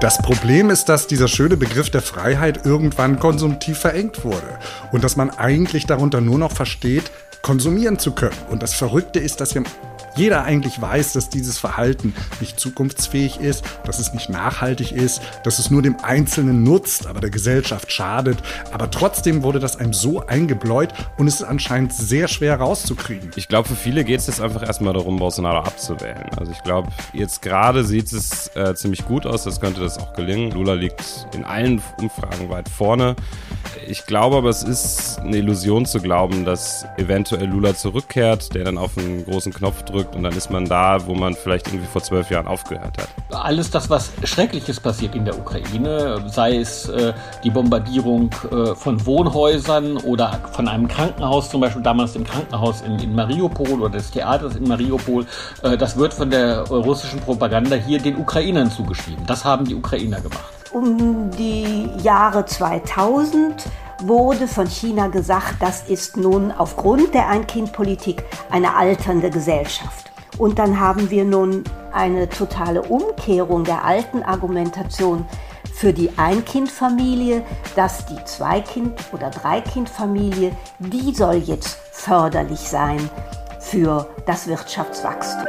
Das Problem ist, dass dieser schöne Begriff der Freiheit irgendwann konsumtiv verengt wurde und dass man eigentlich darunter nur noch versteht, konsumieren zu können. Und das Verrückte ist, dass wir jeder eigentlich weiß, dass dieses Verhalten nicht zukunftsfähig ist, dass es nicht nachhaltig ist, dass es nur dem Einzelnen nutzt, aber der Gesellschaft schadet. Aber trotzdem wurde das einem so eingebläut und es ist anscheinend sehr schwer rauszukriegen. Ich glaube, für viele geht es jetzt einfach erstmal darum, Bolsonaro abzuwählen. Also ich glaube, jetzt gerade sieht es äh, ziemlich gut aus, das könnte das auch gelingen. Lula liegt in allen Umfragen weit vorne. Ich glaube aber, es ist eine Illusion zu glauben, dass eventuell Lula zurückkehrt, der dann auf einen großen Knopf drückt und dann ist man da, wo man vielleicht irgendwie vor zwölf Jahren aufgehört hat. Alles das, was Schreckliches passiert in der Ukraine, sei es äh, die Bombardierung äh, von Wohnhäusern oder von einem Krankenhaus, zum Beispiel damals im Krankenhaus in, in Mariupol oder des Theaters in Mariupol, äh, das wird von der russischen Propaganda hier den Ukrainern zugeschrieben. Das haben die Ukrainer gemacht. Um die Jahre 2000 wurde von China gesagt, das ist nun aufgrund der Ein-Kind-Politik eine alternde Gesellschaft. Und dann haben wir nun eine totale Umkehrung der alten Argumentation für die Ein-Kind-Familie, dass die Zwei-Kind- oder Drei-Kind-Familie, die soll jetzt förderlich sein für das Wirtschaftswachstum.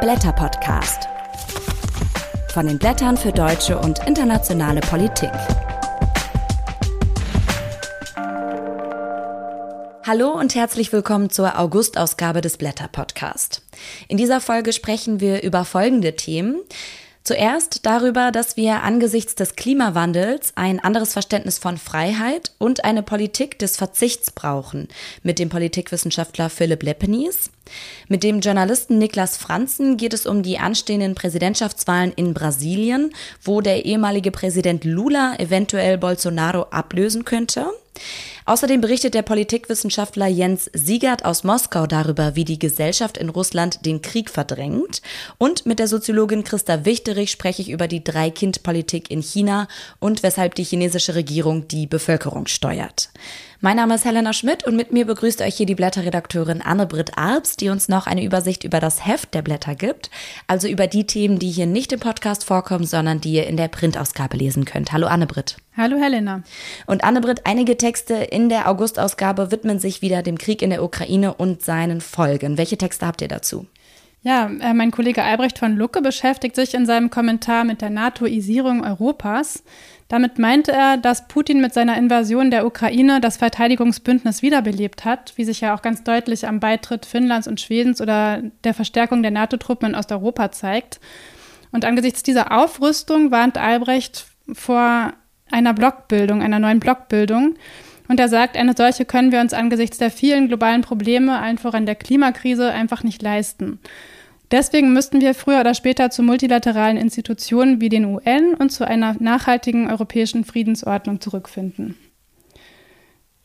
Blätter Podcast von den Blättern für deutsche und internationale Politik. Hallo und herzlich willkommen zur August-Ausgabe des Blätter Podcast. In dieser Folge sprechen wir über folgende Themen. Zuerst darüber, dass wir angesichts des Klimawandels ein anderes Verständnis von Freiheit und eine Politik des Verzichts brauchen, mit dem Politikwissenschaftler Philipp Lepenies. Mit dem Journalisten Niklas Franzen geht es um die anstehenden Präsidentschaftswahlen in Brasilien, wo der ehemalige Präsident Lula eventuell Bolsonaro ablösen könnte. Außerdem berichtet der Politikwissenschaftler Jens Siegert aus Moskau darüber, wie die Gesellschaft in Russland den Krieg verdrängt. Und mit der Soziologin Christa Wichterich spreche ich über die Drei-Kind-Politik in China und weshalb die chinesische Regierung die Bevölkerung steuert. Mein Name ist Helena Schmidt und mit mir begrüßt euch hier die Blätterredakteurin Anne-Britt Arps, die uns noch eine Übersicht über das Heft der Blätter gibt, also über die Themen, die hier nicht im Podcast vorkommen, sondern die ihr in der Printausgabe lesen könnt. Hallo Anne-Britt. Hallo Helena. Und Anne-Britt, einige Texte in der Augustausgabe widmen sich wieder dem Krieg in der Ukraine und seinen Folgen. Welche Texte habt ihr dazu? Ja, äh, mein Kollege Albrecht von Lucke beschäftigt sich in seinem Kommentar mit der NATOisierung Europas. Damit meinte er, dass Putin mit seiner Invasion der Ukraine das Verteidigungsbündnis wiederbelebt hat, wie sich ja auch ganz deutlich am Beitritt Finnlands und Schwedens oder der Verstärkung der NATO-Truppen in Osteuropa zeigt. Und angesichts dieser Aufrüstung warnt Albrecht vor einer Blockbildung, einer neuen Blockbildung. Und er sagt, eine solche können wir uns angesichts der vielen globalen Probleme, allen voran der Klimakrise, einfach nicht leisten. Deswegen müssten wir früher oder später zu multilateralen Institutionen wie den UN und zu einer nachhaltigen europäischen Friedensordnung zurückfinden.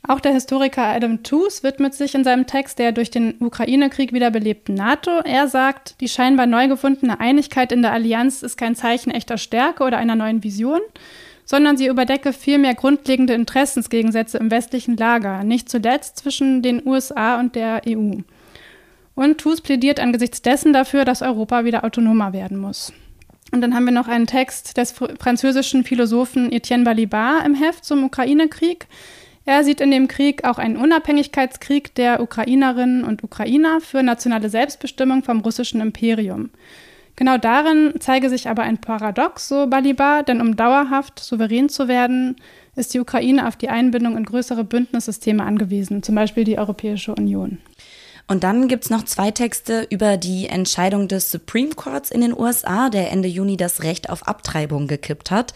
Auch der Historiker Adam Tooze widmet sich in seinem Text der durch den Ukraine-Krieg wiederbelebten NATO. Er sagt, die scheinbar neu gefundene Einigkeit in der Allianz ist kein Zeichen echter Stärke oder einer neuen Vision, sondern sie überdecke vielmehr grundlegende Interessensgegensätze im westlichen Lager, nicht zuletzt zwischen den USA und der EU. Und TUS plädiert angesichts dessen dafür, dass Europa wieder autonomer werden muss. Und dann haben wir noch einen Text des französischen Philosophen Etienne Balibar im Heft zum Ukraine-Krieg. Er sieht in dem Krieg auch einen Unabhängigkeitskrieg der Ukrainerinnen und Ukrainer für nationale Selbstbestimmung vom russischen Imperium. Genau darin zeige sich aber ein Paradox, so Balibar, denn um dauerhaft souverän zu werden, ist die Ukraine auf die Einbindung in größere Bündnissysteme angewiesen, zum Beispiel die Europäische Union. Und dann gibt es noch zwei Texte über die Entscheidung des Supreme Courts in den USA, der Ende Juni das Recht auf Abtreibung gekippt hat.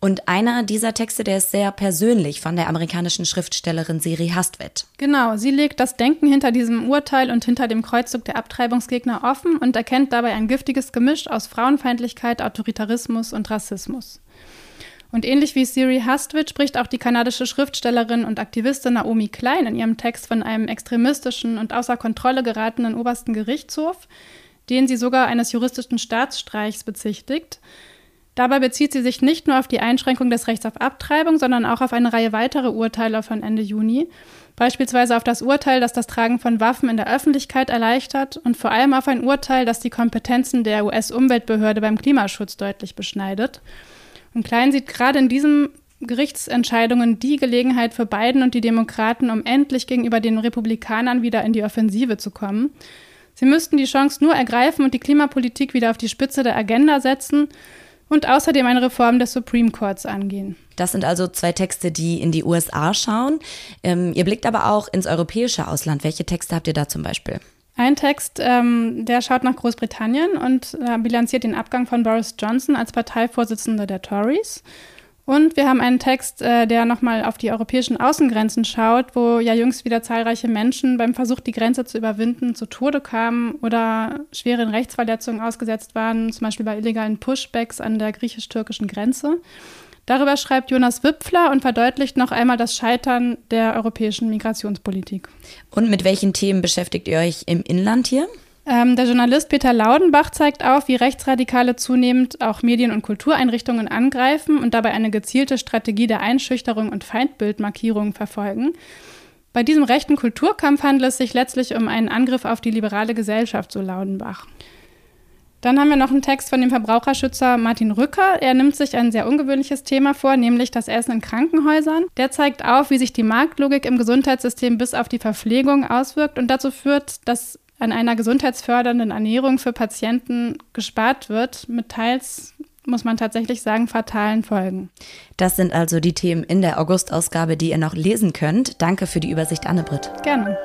Und einer dieser Texte, der ist sehr persönlich von der amerikanischen Schriftstellerin Siri Hastvedt. Genau, sie legt das Denken hinter diesem Urteil und hinter dem Kreuzzug der Abtreibungsgegner offen und erkennt dabei ein giftiges Gemisch aus Frauenfeindlichkeit, Autoritarismus und Rassismus. Und ähnlich wie Siri Hastwit spricht auch die kanadische Schriftstellerin und Aktivistin Naomi Klein in ihrem Text von einem extremistischen und außer Kontrolle geratenen obersten Gerichtshof, den sie sogar eines juristischen Staatsstreichs bezichtigt. Dabei bezieht sie sich nicht nur auf die Einschränkung des Rechts auf Abtreibung, sondern auch auf eine Reihe weiterer Urteile von Ende Juni. Beispielsweise auf das Urteil, das das Tragen von Waffen in der Öffentlichkeit erleichtert und vor allem auf ein Urteil, das die Kompetenzen der US-Umweltbehörde beim Klimaschutz deutlich beschneidet. Und Klein sieht gerade in diesen Gerichtsentscheidungen die Gelegenheit für Biden und die Demokraten, um endlich gegenüber den Republikanern wieder in die Offensive zu kommen. Sie müssten die Chance nur ergreifen und die Klimapolitik wieder auf die Spitze der Agenda setzen und außerdem eine Reform des Supreme Courts angehen. Das sind also zwei Texte, die in die USA schauen. Ähm, ihr blickt aber auch ins europäische Ausland. Welche Texte habt ihr da zum Beispiel? Ein Text, ähm, der schaut nach Großbritannien und äh, bilanziert den Abgang von Boris Johnson als Parteivorsitzender der Tories. Und wir haben einen Text, äh, der nochmal auf die europäischen Außengrenzen schaut, wo ja jüngst wieder zahlreiche Menschen beim Versuch, die Grenze zu überwinden, zu Tode kamen oder schweren Rechtsverletzungen ausgesetzt waren, zum Beispiel bei illegalen Pushbacks an der griechisch-türkischen Grenze. Darüber schreibt Jonas Wipfler und verdeutlicht noch einmal das Scheitern der europäischen Migrationspolitik. Und mit welchen Themen beschäftigt ihr euch im Inland hier? Ähm, der Journalist Peter Laudenbach zeigt auf, wie Rechtsradikale zunehmend auch Medien- und Kultureinrichtungen angreifen und dabei eine gezielte Strategie der Einschüchterung und Feindbildmarkierung verfolgen. Bei diesem rechten Kulturkampf handelt es sich letztlich um einen Angriff auf die liberale Gesellschaft, so Laudenbach. Dann haben wir noch einen Text von dem Verbraucherschützer Martin Rücker. Er nimmt sich ein sehr ungewöhnliches Thema vor, nämlich das Essen in Krankenhäusern. Der zeigt auf, wie sich die Marktlogik im Gesundheitssystem bis auf die Verpflegung auswirkt und dazu führt, dass an einer gesundheitsfördernden Ernährung für Patienten gespart wird, mit teils muss man tatsächlich sagen, fatalen Folgen. Das sind also die Themen in der August-Ausgabe, die ihr noch lesen könnt. Danke für die Übersicht, Anne-Britt. Gerne.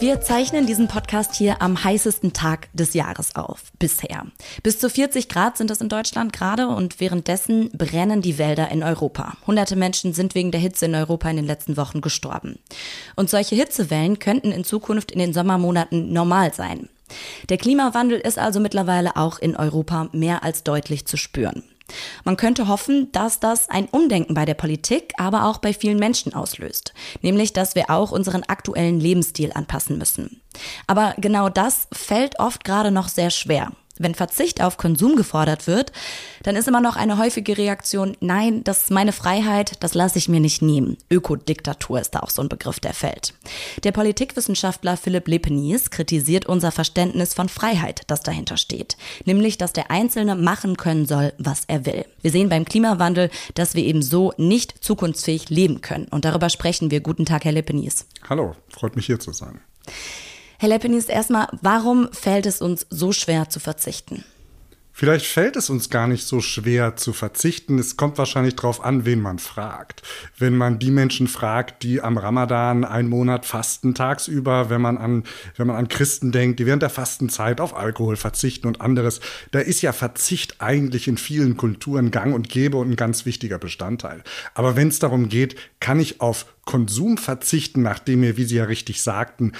Wir zeichnen diesen Podcast hier am heißesten Tag des Jahres auf, bisher. Bis zu 40 Grad sind es in Deutschland gerade und währenddessen brennen die Wälder in Europa. Hunderte Menschen sind wegen der Hitze in Europa in den letzten Wochen gestorben. Und solche Hitzewellen könnten in Zukunft in den Sommermonaten normal sein. Der Klimawandel ist also mittlerweile auch in Europa mehr als deutlich zu spüren. Man könnte hoffen, dass das ein Umdenken bei der Politik, aber auch bei vielen Menschen auslöst. Nämlich, dass wir auch unseren aktuellen Lebensstil anpassen müssen. Aber genau das fällt oft gerade noch sehr schwer. Wenn Verzicht auf Konsum gefordert wird, dann ist immer noch eine häufige Reaktion, nein, das ist meine Freiheit, das lasse ich mir nicht nehmen. Ökodiktatur ist da auch so ein Begriff, der fällt. Der Politikwissenschaftler Philipp Lepenies kritisiert unser Verständnis von Freiheit, das dahinter steht. Nämlich, dass der Einzelne machen können soll, was er will. Wir sehen beim Klimawandel, dass wir eben so nicht zukunftsfähig leben können. Und darüber sprechen wir. Guten Tag, Herr Lepenies. Hallo, freut mich hier zu sein. Herr Leppenis, erstmal, warum fällt es uns so schwer zu verzichten? Vielleicht fällt es uns gar nicht so schwer zu verzichten. Es kommt wahrscheinlich darauf an, wen man fragt. Wenn man die Menschen fragt, die am Ramadan einen Monat fasten tagsüber, wenn man an, wenn man an Christen denkt, die während der Fastenzeit auf Alkohol verzichten und anderes, da ist ja Verzicht eigentlich in vielen Kulturen gang und gäbe und ein ganz wichtiger Bestandteil. Aber wenn es darum geht, kann ich auf Konsum verzichten, nachdem mir, wie Sie ja richtig sagten,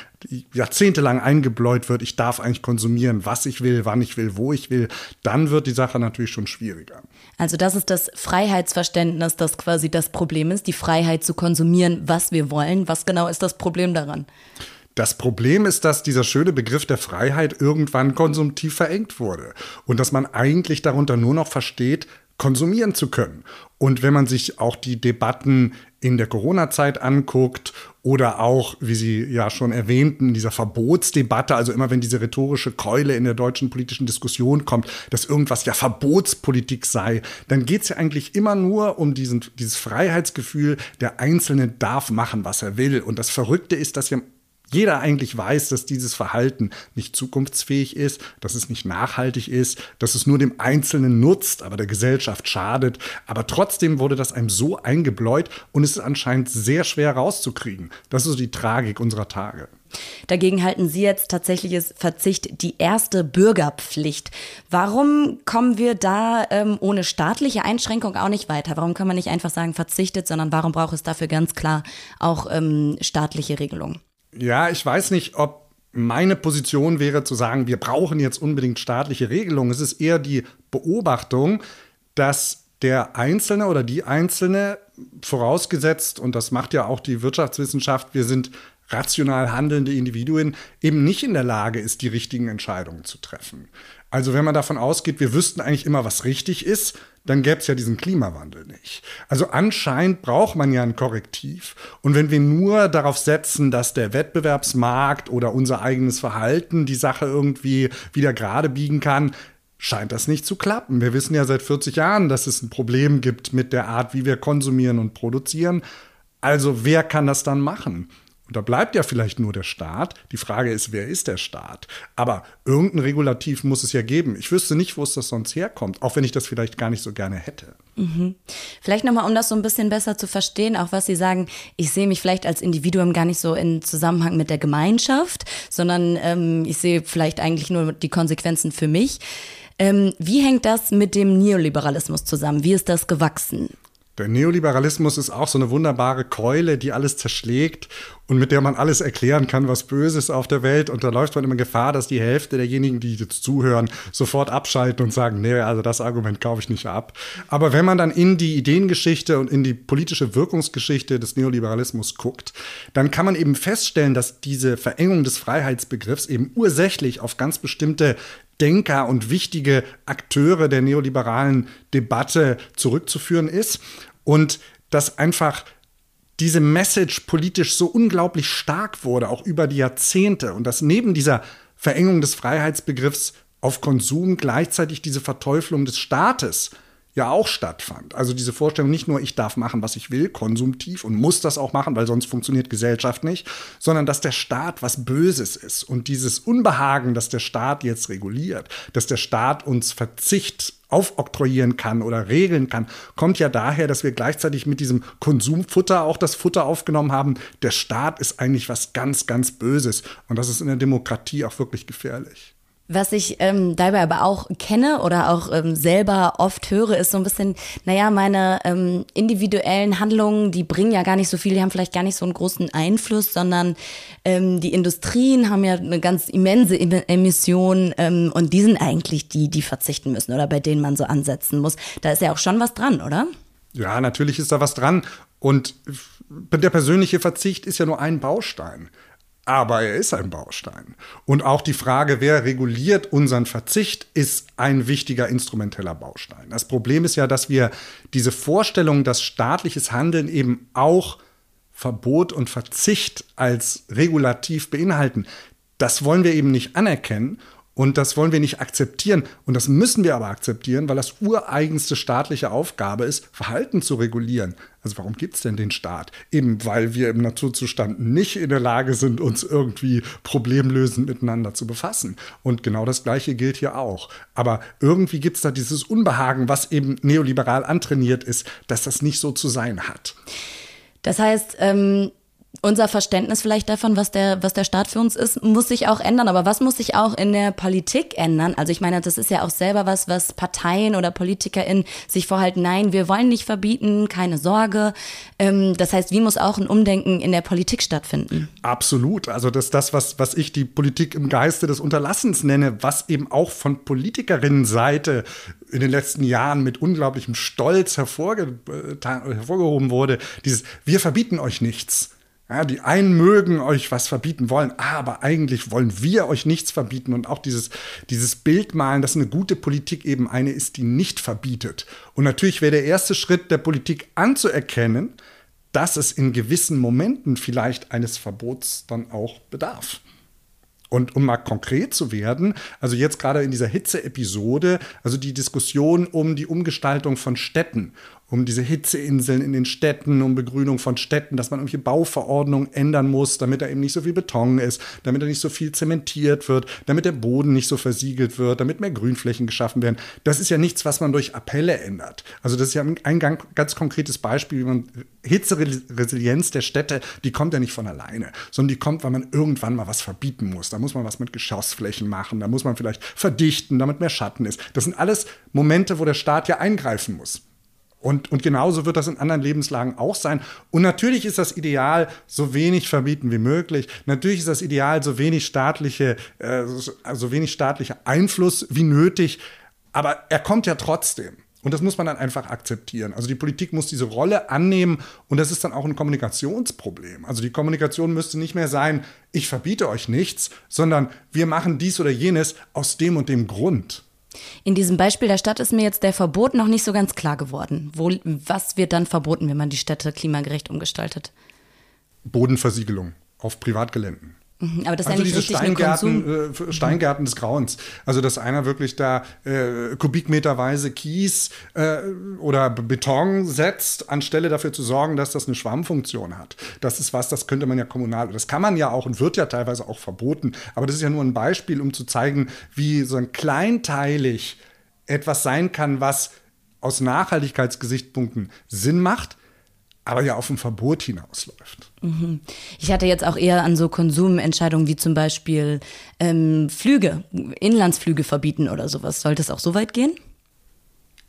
jahrzehntelang eingebläut wird, ich darf eigentlich konsumieren, was ich will, wann ich will, wo ich will, dann wird die Sache natürlich schon schwieriger. Also das ist das Freiheitsverständnis, das quasi das Problem ist, die Freiheit zu konsumieren, was wir wollen. Was genau ist das Problem daran? Das Problem ist, dass dieser schöne Begriff der Freiheit irgendwann konsumtiv verengt wurde und dass man eigentlich darunter nur noch versteht, konsumieren zu können. Und wenn man sich auch die Debatten in der Corona-Zeit anguckt oder auch, wie Sie ja schon erwähnten, dieser Verbotsdebatte, also immer wenn diese rhetorische Keule in der deutschen politischen Diskussion kommt, dass irgendwas ja Verbotspolitik sei, dann geht es ja eigentlich immer nur um diesen, dieses Freiheitsgefühl, der Einzelne darf machen, was er will. Und das Verrückte ist, dass wir jeder eigentlich weiß, dass dieses Verhalten nicht zukunftsfähig ist, dass es nicht nachhaltig ist, dass es nur dem Einzelnen nutzt, aber der Gesellschaft schadet. Aber trotzdem wurde das einem so eingebläut und es ist anscheinend sehr schwer rauszukriegen. Das ist so die Tragik unserer Tage. Dagegen halten Sie jetzt tatsächliches Verzicht die erste Bürgerpflicht. Warum kommen wir da ähm, ohne staatliche Einschränkung auch nicht weiter? Warum kann man nicht einfach sagen verzichtet, sondern warum braucht es dafür ganz klar auch ähm, staatliche Regelungen? Ja, ich weiß nicht, ob meine Position wäre zu sagen, wir brauchen jetzt unbedingt staatliche Regelungen. Es ist eher die Beobachtung, dass der Einzelne oder die Einzelne vorausgesetzt, und das macht ja auch die Wirtschaftswissenschaft, wir sind rational handelnde Individuen, eben nicht in der Lage ist, die richtigen Entscheidungen zu treffen. Also wenn man davon ausgeht, wir wüssten eigentlich immer, was richtig ist, dann gäbe es ja diesen Klimawandel nicht. Also anscheinend braucht man ja ein Korrektiv. Und wenn wir nur darauf setzen, dass der Wettbewerbsmarkt oder unser eigenes Verhalten die Sache irgendwie wieder gerade biegen kann, scheint das nicht zu klappen. Wir wissen ja seit 40 Jahren, dass es ein Problem gibt mit der Art, wie wir konsumieren und produzieren. Also wer kann das dann machen? Und da bleibt ja vielleicht nur der Staat. Die Frage ist, wer ist der Staat? Aber irgendein Regulativ muss es ja geben. Ich wüsste nicht, wo es das sonst herkommt, auch wenn ich das vielleicht gar nicht so gerne hätte. Mhm. Vielleicht nochmal, um das so ein bisschen besser zu verstehen, auch was Sie sagen, ich sehe mich vielleicht als Individuum gar nicht so in Zusammenhang mit der Gemeinschaft, sondern ähm, ich sehe vielleicht eigentlich nur die Konsequenzen für mich. Ähm, wie hängt das mit dem Neoliberalismus zusammen? Wie ist das gewachsen? Der Neoliberalismus ist auch so eine wunderbare Keule, die alles zerschlägt und mit der man alles erklären kann, was böse ist auf der Welt. Und da läuft man immer Gefahr, dass die Hälfte derjenigen, die jetzt zuhören, sofort abschalten und sagen, nee, also das Argument kaufe ich nicht ab. Aber wenn man dann in die Ideengeschichte und in die politische Wirkungsgeschichte des Neoliberalismus guckt, dann kann man eben feststellen, dass diese Verengung des Freiheitsbegriffs eben ursächlich auf ganz bestimmte Denker und wichtige Akteure der neoliberalen Debatte zurückzuführen ist und dass einfach diese Message politisch so unglaublich stark wurde, auch über die Jahrzehnte und dass neben dieser Verengung des Freiheitsbegriffs auf Konsum gleichzeitig diese Verteuflung des Staates ja auch stattfand. Also diese Vorstellung nicht nur, ich darf machen, was ich will, konsumtiv und muss das auch machen, weil sonst funktioniert Gesellschaft nicht, sondern dass der Staat was Böses ist. Und dieses Unbehagen, dass der Staat jetzt reguliert, dass der Staat uns Verzicht aufoktroyieren kann oder regeln kann, kommt ja daher, dass wir gleichzeitig mit diesem Konsumfutter auch das Futter aufgenommen haben. Der Staat ist eigentlich was ganz, ganz Böses. Und das ist in der Demokratie auch wirklich gefährlich. Was ich ähm, dabei aber auch kenne oder auch ähm, selber oft höre, ist so ein bisschen, naja, meine ähm, individuellen Handlungen, die bringen ja gar nicht so viel, die haben vielleicht gar nicht so einen großen Einfluss, sondern ähm, die Industrien haben ja eine ganz immense Emission ähm, und die sind eigentlich die, die verzichten müssen oder bei denen man so ansetzen muss. Da ist ja auch schon was dran, oder? Ja, natürlich ist da was dran. Und der persönliche Verzicht ist ja nur ein Baustein aber er ist ein Baustein. Und auch die Frage, wer reguliert unseren Verzicht, ist ein wichtiger instrumenteller Baustein. Das Problem ist ja, dass wir diese Vorstellung, dass staatliches Handeln eben auch Verbot und Verzicht als regulativ beinhalten, das wollen wir eben nicht anerkennen und das wollen wir nicht akzeptieren. Und das müssen wir aber akzeptieren, weil das ureigenste staatliche Aufgabe ist, Verhalten zu regulieren. Also warum gibt es denn den Staat? Eben weil wir im Naturzustand nicht in der Lage sind, uns irgendwie problemlösend miteinander zu befassen. Und genau das Gleiche gilt hier auch. Aber irgendwie gibt es da dieses Unbehagen, was eben neoliberal antrainiert ist, dass das nicht so zu sein hat. Das heißt, ähm, unser Verständnis vielleicht davon, was der, was der Staat für uns ist, muss sich auch ändern. Aber was muss sich auch in der Politik ändern? Also ich meine, das ist ja auch selber was, was Parteien oder PolitikerInnen sich vorhalten. Nein, wir wollen nicht verbieten, keine Sorge. Ähm, das heißt, wie muss auch ein Umdenken in der Politik stattfinden? Absolut. Also das ist das, was, was ich die Politik im Geiste des Unterlassens nenne, was eben auch von Politikerinnenseite in den letzten Jahren mit unglaublichem Stolz hervorge hervorgehoben wurde. Dieses, wir verbieten euch nichts. Ja, die einen mögen euch was verbieten wollen, aber eigentlich wollen wir euch nichts verbieten. Und auch dieses, dieses Bild malen, dass eine gute Politik eben eine ist, die nicht verbietet. Und natürlich wäre der erste Schritt der Politik anzuerkennen, dass es in gewissen Momenten vielleicht eines Verbots dann auch bedarf. Und um mal konkret zu werden, also jetzt gerade in dieser Hitze-Episode, also die Diskussion um die Umgestaltung von Städten um diese Hitzeinseln in den Städten, um Begrünung von Städten, dass man irgendwelche Bauverordnungen ändern muss, damit da eben nicht so viel Beton ist, damit da nicht so viel zementiert wird, damit der Boden nicht so versiegelt wird, damit mehr Grünflächen geschaffen werden. Das ist ja nichts, was man durch Appelle ändert. Also das ist ja ein ganz konkretes Beispiel, wie man Hitzeresilienz der Städte, die kommt ja nicht von alleine, sondern die kommt, weil man irgendwann mal was verbieten muss. Da muss man was mit Geschossflächen machen, da muss man vielleicht verdichten, damit mehr Schatten ist. Das sind alles Momente, wo der Staat ja eingreifen muss. Und, und genauso wird das in anderen Lebenslagen auch sein. Und natürlich ist das Ideal, so wenig verbieten wie möglich. Natürlich ist das Ideal, so wenig staatliche, äh, so wenig staatlicher Einfluss wie nötig. Aber er kommt ja trotzdem. Und das muss man dann einfach akzeptieren. Also die Politik muss diese Rolle annehmen und das ist dann auch ein Kommunikationsproblem. Also die Kommunikation müsste nicht mehr sein, ich verbiete euch nichts, sondern wir machen dies oder jenes aus dem und dem Grund. In diesem Beispiel der Stadt ist mir jetzt der Verbot noch nicht so ganz klar geworden. Wo, was wird dann verboten, wenn man die Städte klimagerecht umgestaltet? Bodenversiegelung auf Privatgeländen. Mhm, aber das ist also ja nicht diese Steingärten, äh, Steingärten des Grauens. Also dass einer wirklich da äh, kubikmeterweise Kies äh, oder Beton setzt, anstelle dafür zu sorgen, dass das eine Schwammfunktion hat. Das ist was, das könnte man ja kommunal, das kann man ja auch und wird ja teilweise auch verboten. Aber das ist ja nur ein Beispiel, um zu zeigen, wie so ein kleinteilig etwas sein kann, was aus Nachhaltigkeitsgesichtspunkten Sinn macht, aber ja auf ein Verbot hinausläuft. Mhm. Ich hatte jetzt auch eher an so Konsumentscheidungen wie zum Beispiel ähm, Flüge, Inlandsflüge verbieten oder sowas. Sollte es auch so weit gehen?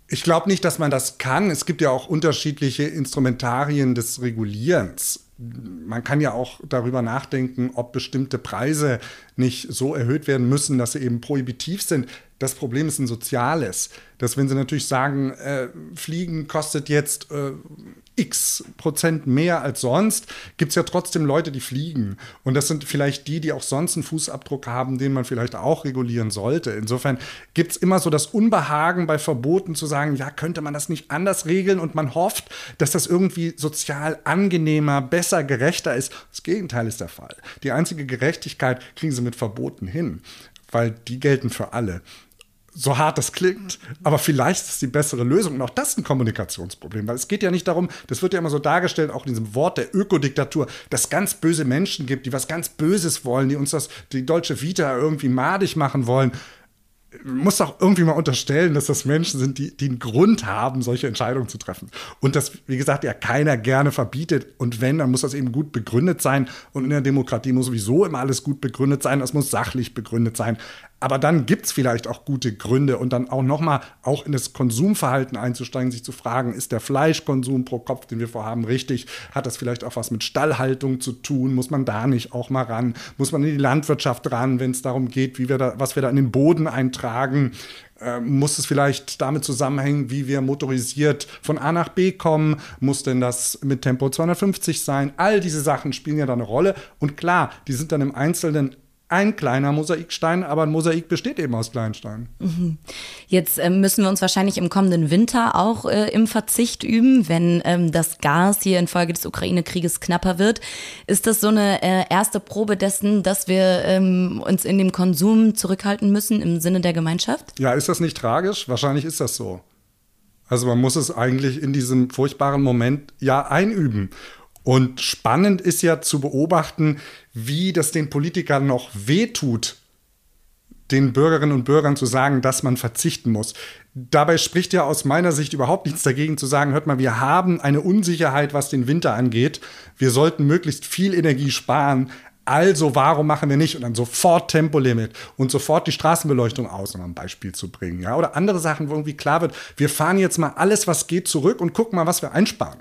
Ich glaube nicht, dass man das kann. Es gibt ja auch unterschiedliche Instrumentarien des Regulierens. Man kann ja auch darüber nachdenken, ob bestimmte Preise nicht so erhöht werden müssen, dass sie eben prohibitiv sind. Das Problem ist ein soziales. Dass wenn sie natürlich sagen, äh, Fliegen kostet jetzt äh, x Prozent mehr als sonst, gibt es ja trotzdem Leute, die fliegen. Und das sind vielleicht die, die auch sonst einen Fußabdruck haben, den man vielleicht auch regulieren sollte. Insofern gibt es immer so das Unbehagen bei Verboten zu sagen, ja, könnte man das nicht anders regeln? Und man hofft, dass das irgendwie sozial angenehmer, besser, gerechter ist. Das Gegenteil ist der Fall. Die einzige Gerechtigkeit kriegen sie mit Verboten hin, weil die gelten für alle so hart das klingt, aber vielleicht ist die bessere Lösung. Und auch das ist ein Kommunikationsproblem, weil es geht ja nicht darum, das wird ja immer so dargestellt, auch in diesem Wort der Ökodiktatur, dass es ganz böse Menschen gibt, die was ganz Böses wollen, die uns das, die deutsche Vita irgendwie madig machen wollen muss auch irgendwie mal unterstellen, dass das Menschen sind, die, die einen Grund haben, solche Entscheidungen zu treffen. Und das, wie gesagt, ja keiner gerne verbietet. Und wenn, dann muss das eben gut begründet sein. Und in der Demokratie muss sowieso immer alles gut begründet sein. Das muss sachlich begründet sein. Aber dann gibt es vielleicht auch gute Gründe und dann auch nochmal auch in das Konsumverhalten einzusteigen, sich zu fragen, ist der Fleischkonsum pro Kopf, den wir vorhaben, richtig? Hat das vielleicht auch was mit Stallhaltung zu tun? Muss man da nicht auch mal ran? Muss man in die Landwirtschaft ran, wenn es darum geht, wie wir da, was wir da in den Boden eintragen? Äh, muss es vielleicht damit zusammenhängen, wie wir motorisiert von A nach B kommen? Muss denn das mit Tempo 250 sein? All diese Sachen spielen ja da eine Rolle. Und klar, die sind dann im Einzelnen ein kleiner Mosaikstein, aber ein Mosaik besteht eben aus Kleinsteinen. Mhm. Jetzt äh, müssen wir uns wahrscheinlich im kommenden Winter auch äh, im Verzicht üben, wenn ähm, das Gas hier infolge des Ukraine-Krieges knapper wird. Ist das so eine äh, erste Probe dessen, dass wir ähm, uns in dem Konsum zurückhalten müssen im Sinne der Gemeinschaft? Ja, ist das nicht tragisch? Wahrscheinlich ist das so. Also man muss es eigentlich in diesem furchtbaren Moment ja einüben. Und spannend ist ja zu beobachten, wie das den Politikern noch wehtut, den Bürgerinnen und Bürgern zu sagen, dass man verzichten muss. Dabei spricht ja aus meiner Sicht überhaupt nichts dagegen zu sagen, hört mal, wir haben eine Unsicherheit, was den Winter angeht. Wir sollten möglichst viel Energie sparen. Also warum machen wir nicht? Und dann sofort Tempolimit und sofort die Straßenbeleuchtung aus, um ein Beispiel zu bringen. Ja? Oder andere Sachen, wo irgendwie klar wird, wir fahren jetzt mal alles, was geht, zurück und gucken mal, was wir einsparen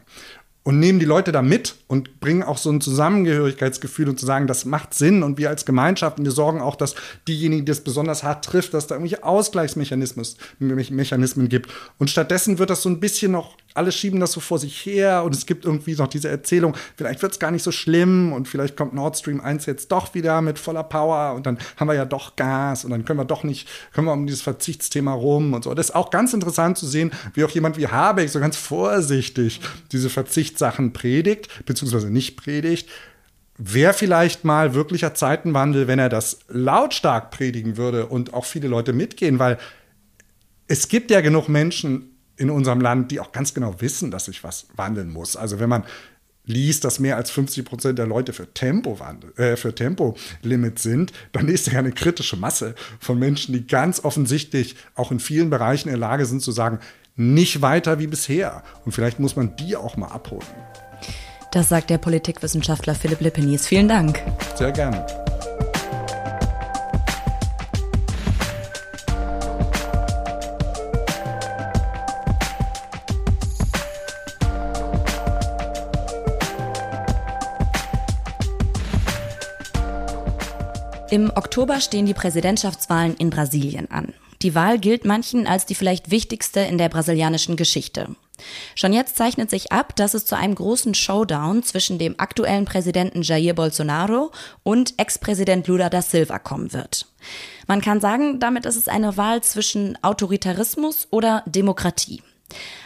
und nehmen die Leute da mit und bringen auch so ein Zusammengehörigkeitsgefühl und zu sagen, das macht Sinn und wir als Gemeinschaft wir sorgen auch, dass diejenigen, die es besonders hart trifft, dass da irgendwelche Ausgleichsmechanismen gibt. Und stattdessen wird das so ein bisschen noch, alle schieben das so vor sich her und es gibt irgendwie noch diese Erzählung, vielleicht wird es gar nicht so schlimm und vielleicht kommt Nord Stream 1 jetzt doch wieder mit voller Power und dann haben wir ja doch Gas und dann können wir doch nicht, können wir um dieses Verzichtsthema rum und so. Das ist auch ganz interessant zu sehen, wie auch jemand wie Habeck so ganz vorsichtig diese Verzichts Sachen predigt, beziehungsweise nicht predigt, wäre vielleicht mal wirklicher Zeitenwandel, wenn er das lautstark predigen würde und auch viele Leute mitgehen, weil es gibt ja genug Menschen in unserem Land, die auch ganz genau wissen, dass sich was wandeln muss. Also wenn man liest, dass mehr als 50 Prozent der Leute für Tempowandel, äh, für Tempolimit sind, dann ist ja eine kritische Masse von Menschen, die ganz offensichtlich auch in vielen Bereichen in der Lage sind zu sagen, nicht weiter wie bisher. Und vielleicht muss man die auch mal abholen. Das sagt der Politikwissenschaftler Philipp Lippenis. Vielen Dank. Sehr gerne. Im Oktober stehen die Präsidentschaftswahlen in Brasilien an. Die Wahl gilt manchen als die vielleicht wichtigste in der brasilianischen Geschichte. Schon jetzt zeichnet sich ab, dass es zu einem großen Showdown zwischen dem aktuellen Präsidenten Jair Bolsonaro und Ex-Präsident Lula da Silva kommen wird. Man kann sagen, damit ist es eine Wahl zwischen Autoritarismus oder Demokratie.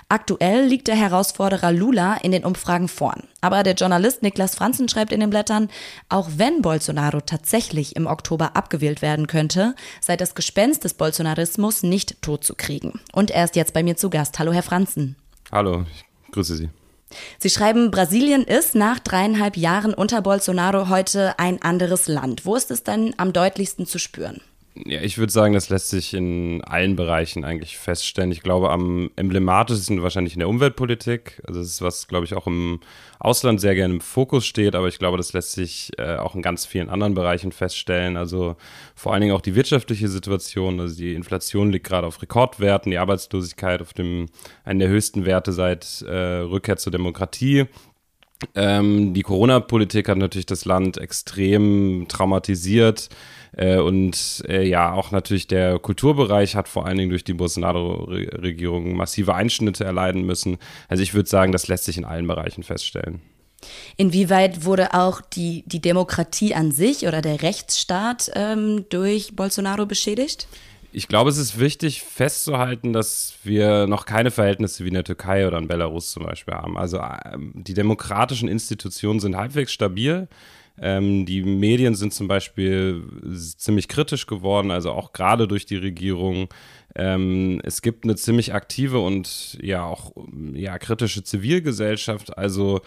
Aktuell liegt der Herausforderer Lula in den Umfragen vorn. Aber der Journalist Niklas Franzen schreibt in den Blättern, auch wenn Bolsonaro tatsächlich im Oktober abgewählt werden könnte, sei das Gespenst des Bolsonarismus nicht totzukriegen. Und er ist jetzt bei mir zu Gast. Hallo, Herr Franzen. Hallo, ich grüße Sie. Sie schreiben, Brasilien ist nach dreieinhalb Jahren unter Bolsonaro heute ein anderes Land. Wo ist es denn am deutlichsten zu spüren? Ja, ich würde sagen, das lässt sich in allen Bereichen eigentlich feststellen. Ich glaube, am emblematischsten wahrscheinlich in der Umweltpolitik. Also das ist was, glaube ich, auch im Ausland sehr gerne im Fokus steht, aber ich glaube, das lässt sich äh, auch in ganz vielen anderen Bereichen feststellen. Also vor allen Dingen auch die wirtschaftliche Situation. Also die Inflation liegt gerade auf Rekordwerten, die Arbeitslosigkeit auf dem einen der höchsten Werte seit äh, Rückkehr zur Demokratie. Ähm, die Corona-Politik hat natürlich das Land extrem traumatisiert. Äh, und äh, ja, auch natürlich der Kulturbereich hat vor allen Dingen durch die Bolsonaro-Regierung massive Einschnitte erleiden müssen. Also ich würde sagen, das lässt sich in allen Bereichen feststellen. Inwieweit wurde auch die, die Demokratie an sich oder der Rechtsstaat ähm, durch Bolsonaro beschädigt? Ich glaube, es ist wichtig festzuhalten, dass wir noch keine Verhältnisse wie in der Türkei oder in Belarus zum Beispiel haben. Also ähm, die demokratischen Institutionen sind halbwegs stabil. Ähm, die Medien sind zum Beispiel ziemlich kritisch geworden, also auch gerade durch die Regierung. Ähm, es gibt eine ziemlich aktive und ja auch ja, kritische Zivilgesellschaft. Also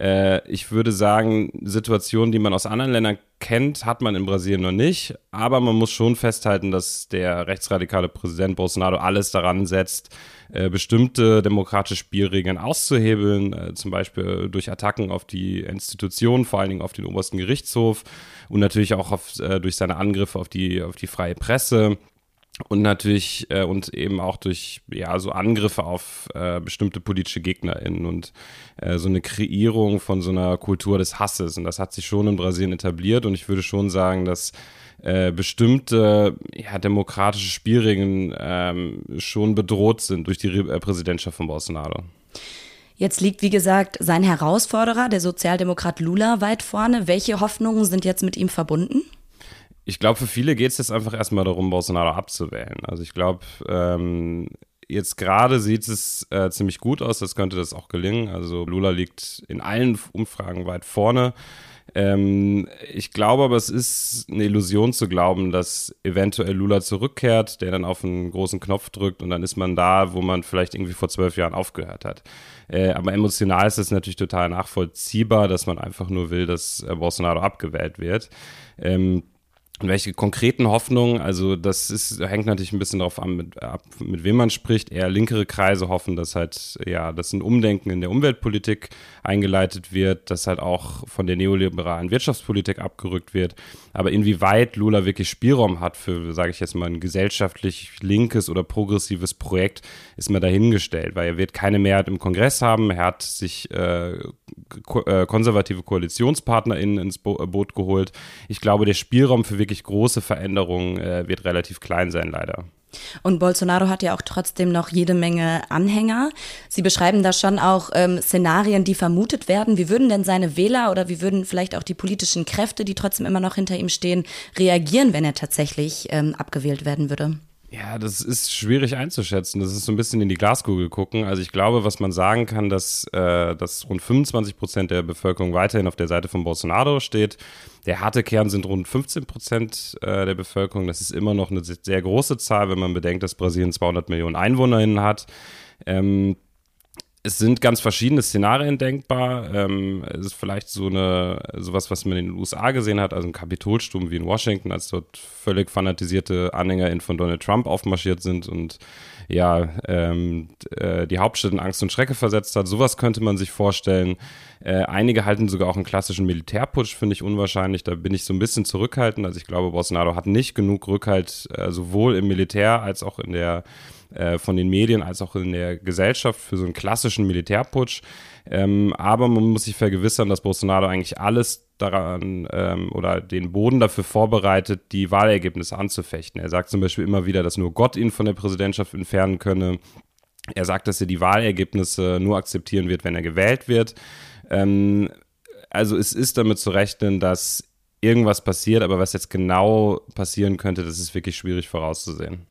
äh, ich würde sagen, Situationen, die man aus anderen Ländern kennt, hat man in Brasilien noch nicht. Aber man muss schon festhalten, dass der rechtsradikale Präsident Bolsonaro alles daran setzt, äh, bestimmte demokratische Spielregeln auszuhebeln, äh, zum Beispiel durch Attacken auf die Institutionen, vor allen Dingen auf den obersten Gerichtshof und natürlich auch auf, äh, durch seine Angriffe auf die, auf die freie Presse und natürlich äh, und eben auch durch ja so Angriffe auf äh, bestimmte politische GegnerInnen und äh, so eine Kreierung von so einer Kultur des Hasses und das hat sich schon in Brasilien etabliert und ich würde schon sagen, dass äh, bestimmte ja, demokratische Spielregeln ähm, schon bedroht sind durch die Re äh, Präsidentschaft von Bolsonaro. Jetzt liegt, wie gesagt, sein Herausforderer, der Sozialdemokrat Lula, weit vorne. Welche Hoffnungen sind jetzt mit ihm verbunden? Ich glaube, für viele geht es jetzt einfach erstmal darum, Bolsonaro abzuwählen. Also ich glaube, ähm, jetzt gerade sieht es äh, ziemlich gut aus, das könnte das auch gelingen. Also Lula liegt in allen Umfragen weit vorne. Ähm, ich glaube aber, es ist eine Illusion zu glauben, dass eventuell Lula zurückkehrt, der dann auf einen großen Knopf drückt und dann ist man da, wo man vielleicht irgendwie vor zwölf Jahren aufgehört hat. Äh, aber emotional ist es natürlich total nachvollziehbar, dass man einfach nur will, dass äh, Bolsonaro abgewählt wird. Ähm, und welche konkreten Hoffnungen, also das ist, hängt natürlich ein bisschen darauf mit, ab, mit wem man spricht. Eher linkere Kreise hoffen, dass halt, ja, dass ein Umdenken in der Umweltpolitik eingeleitet wird, dass halt auch von der neoliberalen Wirtschaftspolitik abgerückt wird. Aber inwieweit Lula wirklich Spielraum hat für, sage ich jetzt mal, ein gesellschaftlich linkes oder progressives Projekt, ist mir dahingestellt, weil er wird keine Mehrheit im Kongress haben. Er hat sich äh, ko äh, konservative KoalitionspartnerInnen ins Bo äh, Boot geholt. Ich glaube, der Spielraum für wirklich große Veränderung äh, wird relativ klein sein, leider. Und Bolsonaro hat ja auch trotzdem noch jede Menge Anhänger. Sie beschreiben da schon auch ähm, Szenarien, die vermutet werden. Wie würden denn seine Wähler oder wie würden vielleicht auch die politischen Kräfte, die trotzdem immer noch hinter ihm stehen, reagieren, wenn er tatsächlich ähm, abgewählt werden würde? Ja, das ist schwierig einzuschätzen. Das ist so ein bisschen in die Glaskugel gucken. Also ich glaube, was man sagen kann, dass, äh, dass rund 25 Prozent der Bevölkerung weiterhin auf der Seite von Bolsonaro steht. Der harte Kern sind rund 15 Prozent äh, der Bevölkerung. Das ist immer noch eine sehr große Zahl, wenn man bedenkt, dass Brasilien 200 Millionen EinwohnerInnen hat. Ähm, es sind ganz verschiedene Szenarien denkbar. Ähm, es ist vielleicht so eine sowas, was man in den USA gesehen hat, also ein Kapitolsturm wie in Washington, als dort völlig fanatisierte AnhängerInnen von Donald Trump aufmarschiert sind und ja ähm, äh, die Hauptstadt in Angst und Schrecke versetzt hat. Sowas könnte man sich vorstellen. Äh, einige halten sogar auch einen klassischen Militärputsch, finde ich unwahrscheinlich. Da bin ich so ein bisschen zurückhaltend. Also ich glaube, Bolsonaro hat nicht genug Rückhalt, äh, sowohl im Militär als auch in der äh, von den Medien als auch in der Gesellschaft für so einen klassischen Militärputsch. Ähm, aber man muss sich vergewissern, dass Bolsonaro eigentlich alles daran ähm, oder den Boden dafür vorbereitet, die Wahlergebnisse anzufechten. Er sagt zum Beispiel immer wieder, dass nur Gott ihn von der Präsidentschaft entfernen könne. Er sagt, dass er die Wahlergebnisse nur akzeptieren wird, wenn er gewählt wird. Ähm, also es ist damit zu rechnen, dass irgendwas passiert, aber was jetzt genau passieren könnte, das ist wirklich schwierig vorauszusehen.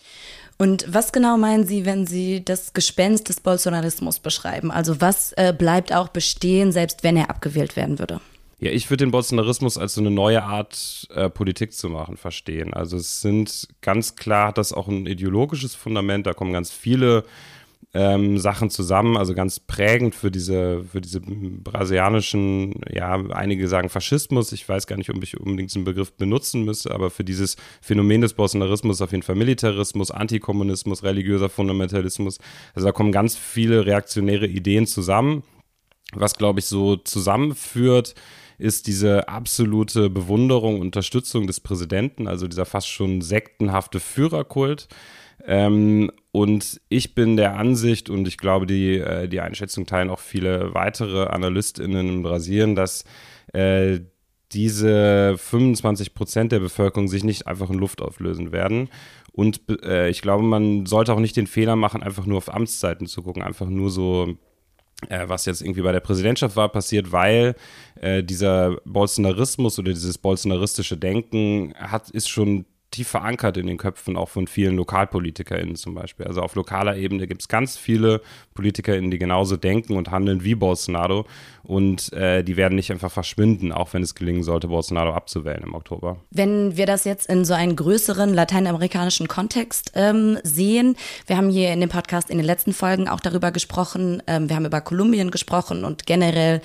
Und was genau meinen Sie, wenn Sie das Gespenst des Bolsonarismus beschreiben? Also was äh, bleibt auch bestehen, selbst wenn er abgewählt werden würde? Ja, ich würde den Bolsonarismus als so eine neue Art äh, Politik zu machen verstehen. Also es sind ganz klar, hat das auch ein ideologisches Fundament, da kommen ganz viele ähm, Sachen zusammen, also ganz prägend für diese, für diese brasilianischen, ja, einige sagen Faschismus, ich weiß gar nicht, ob ich unbedingt diesen Begriff benutzen müsste, aber für dieses Phänomen des Bolsonarismus auf jeden Fall Militarismus, Antikommunismus, religiöser Fundamentalismus, also da kommen ganz viele reaktionäre Ideen zusammen, was glaube ich so zusammenführt, ist diese absolute Bewunderung, Unterstützung des Präsidenten, also dieser fast schon sektenhafte Führerkult. Ähm, und ich bin der Ansicht, und ich glaube, die, äh, die Einschätzung teilen auch viele weitere AnalystInnen in Brasilien, dass äh, diese 25 Prozent der Bevölkerung sich nicht einfach in Luft auflösen werden. Und äh, ich glaube, man sollte auch nicht den Fehler machen, einfach nur auf Amtszeiten zu gucken, einfach nur so was jetzt irgendwie bei der Präsidentschaft war, passiert, weil äh, dieser Bolsonarismus oder dieses bolsonaristische Denken hat, ist schon tief verankert in den Köpfen auch von vielen LokalpolitikerInnen zum Beispiel. Also auf lokaler Ebene gibt es ganz viele PolitikerInnen, die genauso denken und handeln wie Bolsonaro und äh, die werden nicht einfach verschwinden, auch wenn es gelingen sollte, Bolsonaro abzuwählen im Oktober. Wenn wir das jetzt in so einen größeren lateinamerikanischen Kontext ähm, sehen, wir haben hier in dem Podcast in den letzten Folgen auch darüber gesprochen, ähm, wir haben über Kolumbien gesprochen und generell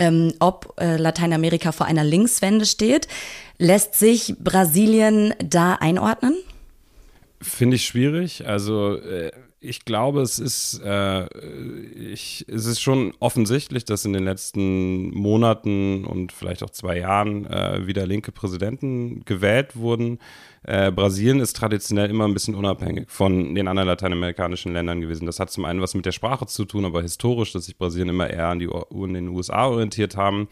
ähm, ob äh, Lateinamerika vor einer Linkswende steht. Lässt sich Brasilien da einordnen? Finde ich schwierig. Also äh, ich glaube, es ist, äh, ich, es ist schon offensichtlich, dass in den letzten Monaten und vielleicht auch zwei Jahren äh, wieder linke Präsidenten gewählt wurden. Äh, Brasilien ist traditionell immer ein bisschen unabhängig von den anderen lateinamerikanischen Ländern gewesen. Das hat zum einen was mit der Sprache zu tun, aber historisch, dass sich Brasilien immer eher an die an den USA orientiert haben.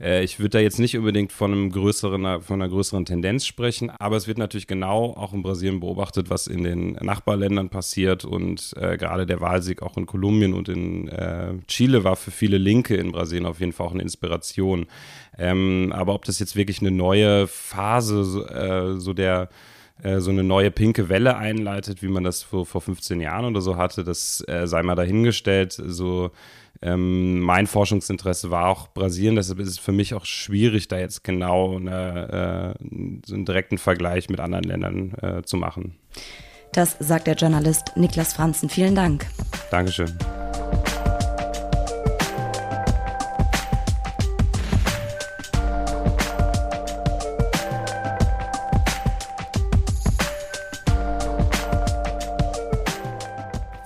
Äh, ich würde da jetzt nicht unbedingt von einem größeren, von einer größeren Tendenz sprechen, aber es wird natürlich genau auch in Brasilien beobachtet, was in den Nachbarländern passiert und äh, gerade der Wahlsieg auch in Kolumbien und in äh, Chile war für viele Linke in Brasilien auf jeden Fall auch eine Inspiration. Ähm, aber ob das jetzt wirklich eine neue Phase, so, äh, so der äh, so eine neue pinke Welle einleitet, wie man das vor, vor 15 Jahren oder so hatte, das äh, sei mal dahingestellt. So ähm, mein Forschungsinteresse war auch Brasilien, deshalb ist es für mich auch schwierig, da jetzt genau eine, äh, so einen direkten Vergleich mit anderen Ländern äh, zu machen. Das sagt der Journalist Niklas Franzen. Vielen Dank. Dankeschön.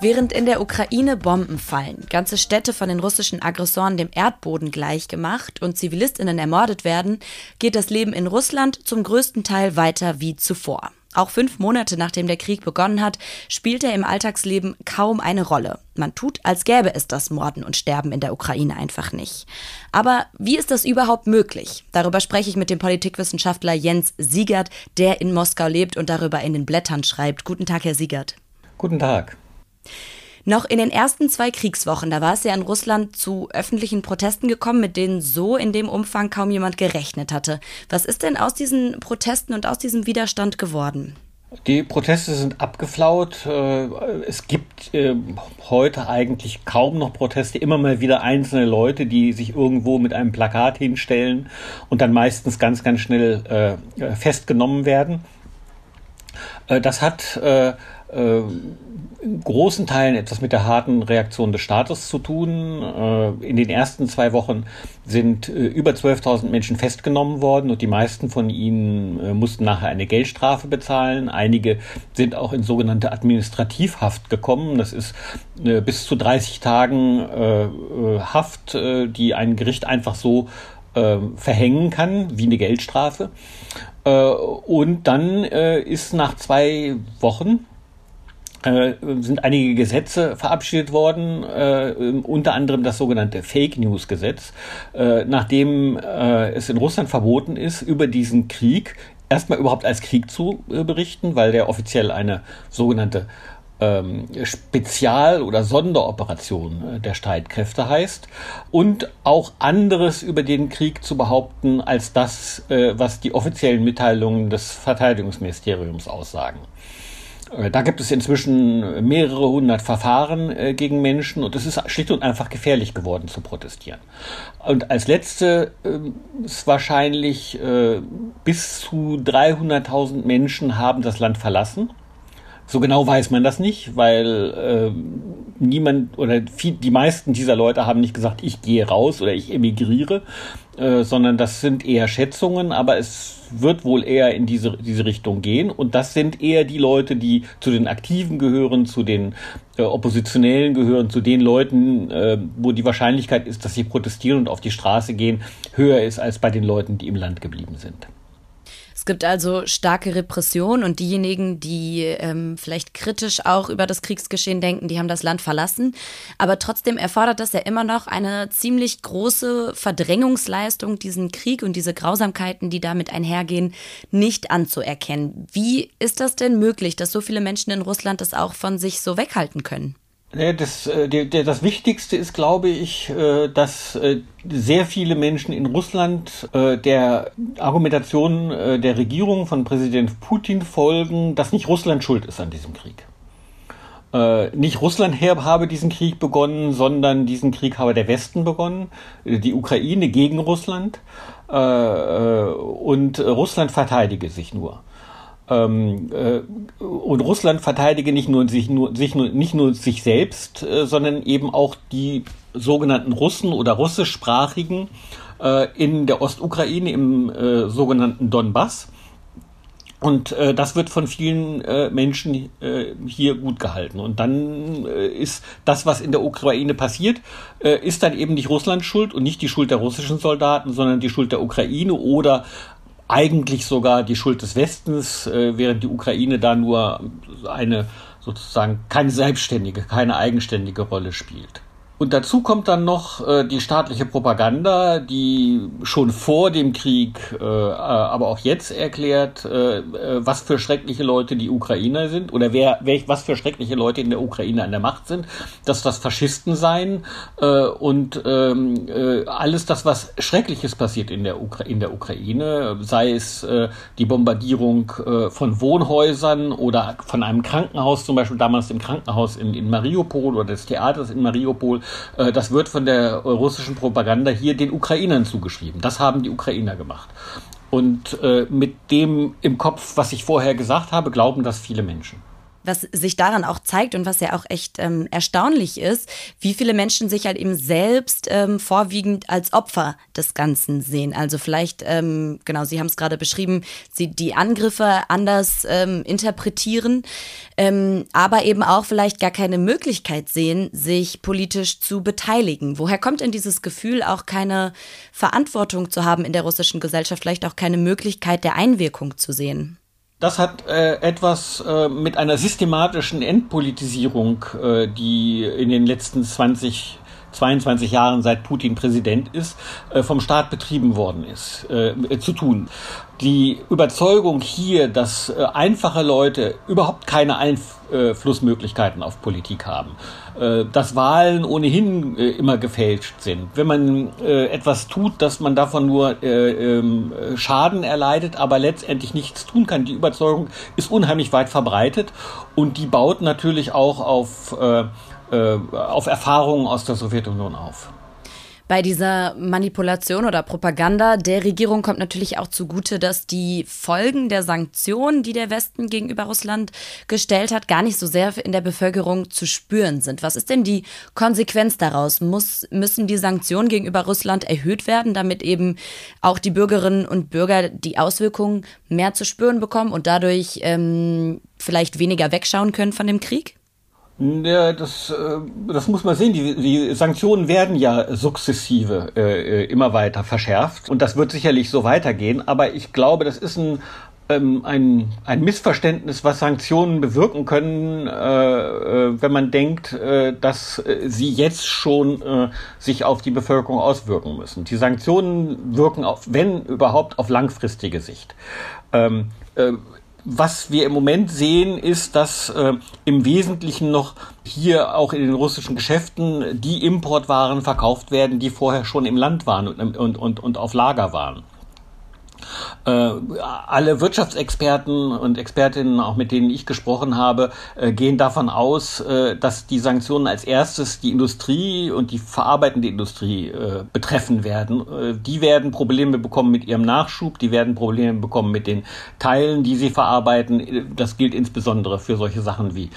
Während in der Ukraine Bomben fallen, ganze Städte von den russischen Aggressoren dem Erdboden gleichgemacht und Zivilistinnen ermordet werden, geht das Leben in Russland zum größten Teil weiter wie zuvor. Auch fünf Monate nachdem der Krieg begonnen hat, spielt er im Alltagsleben kaum eine Rolle. Man tut, als gäbe es das Morden und Sterben in der Ukraine einfach nicht. Aber wie ist das überhaupt möglich? Darüber spreche ich mit dem Politikwissenschaftler Jens Siegert, der in Moskau lebt und darüber in den Blättern schreibt. Guten Tag, Herr Siegert. Guten Tag. Noch in den ersten zwei Kriegswochen, da war es ja in Russland zu öffentlichen Protesten gekommen, mit denen so in dem Umfang kaum jemand gerechnet hatte. Was ist denn aus diesen Protesten und aus diesem Widerstand geworden? Die Proteste sind abgeflaut. Äh, es gibt äh, heute eigentlich kaum noch Proteste. Immer mal wieder einzelne Leute, die sich irgendwo mit einem Plakat hinstellen und dann meistens ganz, ganz schnell äh, festgenommen werden. Das hat in großen Teilen etwas mit der harten Reaktion des Staates zu tun. Äh, in den ersten zwei Wochen sind äh, über 12.000 Menschen festgenommen worden und die meisten von ihnen äh, mussten nachher eine Geldstrafe bezahlen. Einige sind auch in sogenannte Administrativhaft gekommen. Das ist bis zu 30 Tagen Haft, die ein Gericht einfach so verhängen kann, wie eine Geldstrafe. Und dann ist nach zwei Wochen äh, sind einige Gesetze verabschiedet worden, äh, unter anderem das sogenannte Fake News Gesetz, äh, nachdem äh, es in Russland verboten ist, über diesen Krieg erstmal überhaupt als Krieg zu äh, berichten, weil der offiziell eine sogenannte ähm, Spezial- oder Sonderoperation äh, der Streitkräfte heißt und auch anderes über den Krieg zu behaupten als das, was die offiziellen Mitteilungen des Verteidigungsministeriums aussagen. Äh, da gibt es inzwischen mehrere hundert Verfahren äh, gegen Menschen und es ist schlicht und einfach gefährlich geworden zu protestieren. Und als letzte äh, ist wahrscheinlich äh, bis zu 300.000 Menschen haben das Land verlassen. So genau weiß man das nicht, weil äh, niemand oder viel, die meisten dieser Leute haben nicht gesagt, ich gehe raus oder ich emigriere, äh, sondern das sind eher Schätzungen, aber es wird wohl eher in diese, diese Richtung gehen. Und das sind eher die Leute, die zu den Aktiven gehören, zu den äh, Oppositionellen gehören, zu den Leuten, äh, wo die Wahrscheinlichkeit ist, dass sie protestieren und auf die Straße gehen, höher ist als bei den Leuten, die im Land geblieben sind. Es gibt also starke Repression und diejenigen, die ähm, vielleicht kritisch auch über das Kriegsgeschehen denken, die haben das Land verlassen. Aber trotzdem erfordert das ja immer noch eine ziemlich große Verdrängungsleistung, diesen Krieg und diese Grausamkeiten, die damit einhergehen, nicht anzuerkennen. Wie ist das denn möglich, dass so viele Menschen in Russland das auch von sich so weghalten können? Das, äh, das Wichtigste ist, glaube ich, äh, dass äh, sehr viele Menschen in Russland der Argumentation der Regierung von Präsident Putin folgen, dass nicht Russland schuld ist an diesem Krieg. Nicht Russland habe diesen Krieg begonnen, sondern diesen Krieg habe der Westen begonnen, die Ukraine gegen Russland und Russland verteidige sich nur. Ähm, äh, und Russland verteidige nicht nur sich, nur, sich nur, nicht nur sich selbst, äh, sondern eben auch die sogenannten Russen oder russischsprachigen äh, in der Ostukraine im äh, sogenannten Donbass. Und äh, das wird von vielen äh, Menschen äh, hier gut gehalten. Und dann äh, ist das, was in der Ukraine passiert, äh, ist dann eben nicht Russland schuld und nicht die Schuld der russischen Soldaten, sondern die Schuld der Ukraine oder eigentlich sogar die Schuld des Westens, äh, während die Ukraine da nur eine sozusagen keine selbstständige, keine eigenständige Rolle spielt. Und dazu kommt dann noch äh, die staatliche Propaganda, die schon vor dem Krieg, äh, aber auch jetzt erklärt, äh, äh, was für schreckliche Leute die Ukrainer sind oder wer, wer, was für schreckliche Leute in der Ukraine an der Macht sind, dass das Faschisten seien äh, und ähm, äh, alles das, was Schreckliches passiert in der, Ukra in der Ukraine, sei es äh, die Bombardierung äh, von Wohnhäusern oder von einem Krankenhaus, zum Beispiel damals im Krankenhaus in, in Mariupol oder des Theaters in Mariupol, äh, das wird von der russischen Propaganda hier den Ukrainern zugeschrieben. Das haben die Ukrainer gemacht. Und äh, mit dem im Kopf, was ich vorher gesagt habe, glauben das viele Menschen was sich daran auch zeigt und was ja auch echt ähm, erstaunlich ist, wie viele Menschen sich halt eben selbst ähm, vorwiegend als Opfer des Ganzen sehen. Also vielleicht, ähm, genau, Sie haben es gerade beschrieben, sie die Angriffe anders ähm, interpretieren, ähm, aber eben auch vielleicht gar keine Möglichkeit sehen, sich politisch zu beteiligen. Woher kommt denn dieses Gefühl, auch keine Verantwortung zu haben in der russischen Gesellschaft, vielleicht auch keine Möglichkeit der Einwirkung zu sehen? Das hat äh, etwas äh, mit einer systematischen Entpolitisierung, äh, die in den letzten 20 22 Jahren seit Putin Präsident ist, äh, vom Staat betrieben worden ist, äh, zu tun. Die Überzeugung hier, dass äh, einfache Leute überhaupt keine Einflussmöglichkeiten auf Politik haben, dass Wahlen ohnehin immer gefälscht sind. Wenn man etwas tut, dass man davon nur ähm, Schaden erleidet, aber letztendlich nichts tun kann. Die Überzeugung ist unheimlich weit verbreitet und die baut natürlich auch auf äh, auf Erfahrungen aus der Sowjetunion auf. Bei dieser Manipulation oder Propaganda der Regierung kommt natürlich auch zugute, dass die Folgen der Sanktionen, die der Westen gegenüber Russland gestellt hat, gar nicht so sehr in der Bevölkerung zu spüren sind. Was ist denn die Konsequenz daraus? Muss, müssen die Sanktionen gegenüber Russland erhöht werden, damit eben auch die Bürgerinnen und Bürger die Auswirkungen mehr zu spüren bekommen und dadurch ähm, vielleicht weniger wegschauen können von dem Krieg? Ja, das, äh, das muss man sehen. Die, die Sanktionen werden ja sukzessive äh, immer weiter verschärft und das wird sicherlich so weitergehen. Aber ich glaube, das ist ein ähm, ein, ein Missverständnis, was Sanktionen bewirken können, äh, äh, wenn man denkt, äh, dass äh, sie jetzt schon äh, sich auf die Bevölkerung auswirken müssen. Die Sanktionen wirken auf, wenn überhaupt, auf langfristige Sicht. Ähm, äh, was wir im Moment sehen, ist, dass äh, im Wesentlichen noch hier auch in den russischen Geschäften die Importwaren verkauft werden, die vorher schon im Land waren und, und, und, und auf Lager waren. Äh, alle Wirtschaftsexperten und Expertinnen, auch mit denen ich gesprochen habe, äh, gehen davon aus, äh, dass die Sanktionen als erstes die Industrie und die verarbeitende Industrie äh, betreffen werden. Äh, die werden Probleme bekommen mit ihrem Nachschub, die werden Probleme bekommen mit den Teilen, die sie verarbeiten. Das gilt insbesondere für solche Sachen wie